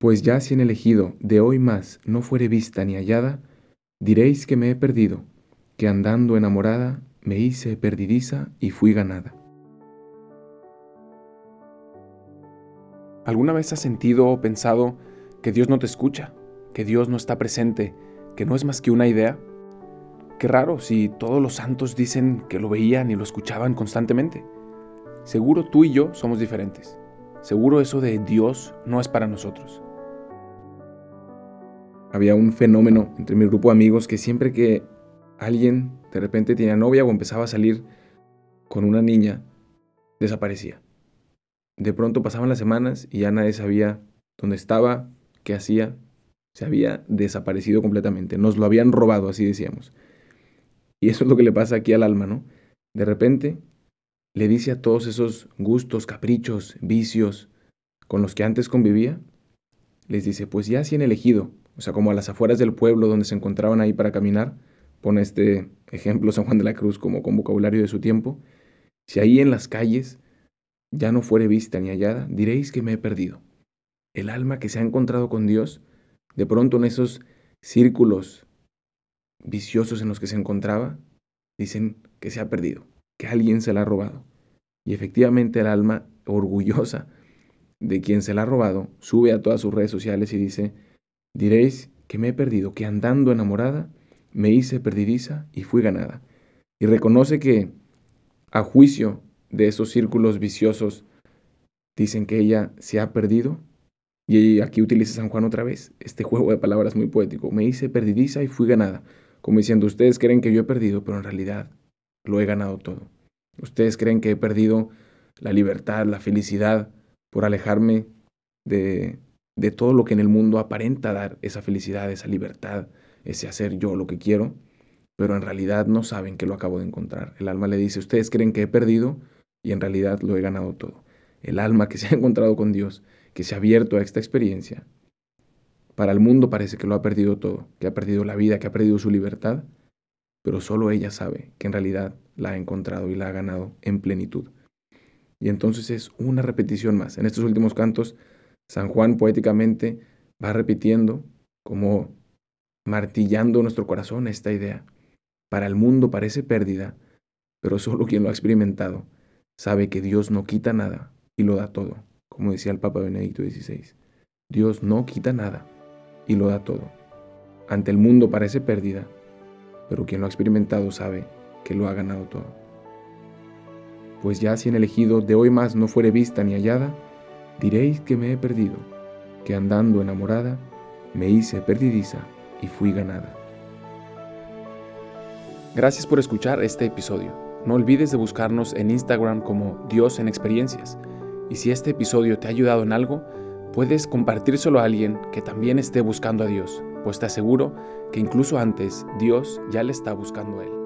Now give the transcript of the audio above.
Pues ya si en elegido de hoy más no fuere vista ni hallada, diréis que me he perdido, que andando enamorada me hice perdidiza y fui ganada. ¿Alguna vez has sentido o pensado que Dios no te escucha, que Dios no está presente, que no es más que una idea? Qué raro si todos los santos dicen que lo veían y lo escuchaban constantemente. Seguro tú y yo somos diferentes. Seguro eso de Dios no es para nosotros había un fenómeno entre mi grupo de amigos que siempre que alguien de repente tenía novia o empezaba a salir con una niña, desaparecía. De pronto pasaban las semanas y ya nadie sabía dónde estaba, qué hacía. Se había desaparecido completamente. Nos lo habían robado, así decíamos. Y eso es lo que le pasa aquí al alma, ¿no? De repente le dice a todos esos gustos, caprichos, vicios con los que antes convivía, les dice, pues ya si han elegido o sea, como a las afueras del pueblo donde se encontraban ahí para caminar, pone este ejemplo San Juan de la Cruz como con vocabulario de su tiempo, si ahí en las calles ya no fuere vista ni hallada, diréis que me he perdido. El alma que se ha encontrado con Dios, de pronto en esos círculos viciosos en los que se encontraba, dicen que se ha perdido, que alguien se la ha robado. Y efectivamente el alma orgullosa de quien se la ha robado sube a todas sus redes sociales y dice, Diréis que me he perdido, que andando enamorada me hice perdidiza y fui ganada. Y reconoce que, a juicio de esos círculos viciosos, dicen que ella se ha perdido. Y aquí utiliza San Juan otra vez este juego de palabras muy poético. Me hice perdidiza y fui ganada. Como diciendo, ustedes creen que yo he perdido, pero en realidad lo he ganado todo. Ustedes creen que he perdido la libertad, la felicidad por alejarme de, de todo lo que en el mundo aparenta dar esa felicidad, esa libertad, ese hacer yo lo que quiero, pero en realidad no saben que lo acabo de encontrar. El alma le dice, ustedes creen que he perdido y en realidad lo he ganado todo. El alma que se ha encontrado con Dios, que se ha abierto a esta experiencia, para el mundo parece que lo ha perdido todo, que ha perdido la vida, que ha perdido su libertad, pero solo ella sabe que en realidad la ha encontrado y la ha ganado en plenitud. Y entonces es una repetición más. En estos últimos cantos San Juan poéticamente va repitiendo, como martillando nuestro corazón esta idea. Para el mundo parece pérdida, pero solo quien lo ha experimentado sabe que Dios no quita nada y lo da todo, como decía el Papa Benedicto XVI. Dios no quita nada y lo da todo. Ante el mundo parece pérdida, pero quien lo ha experimentado sabe que lo ha ganado todo. Pues ya si en elegido de hoy más no fuere vista ni hallada, Diréis que me he perdido, que andando enamorada me hice perdidiza y fui ganada. Gracias por escuchar este episodio. No olvides de buscarnos en Instagram como Dios en Experiencias. Y si este episodio te ha ayudado en algo, puedes compartírselo a alguien que también esté buscando a Dios, pues te aseguro que incluso antes Dios ya le está buscando a él.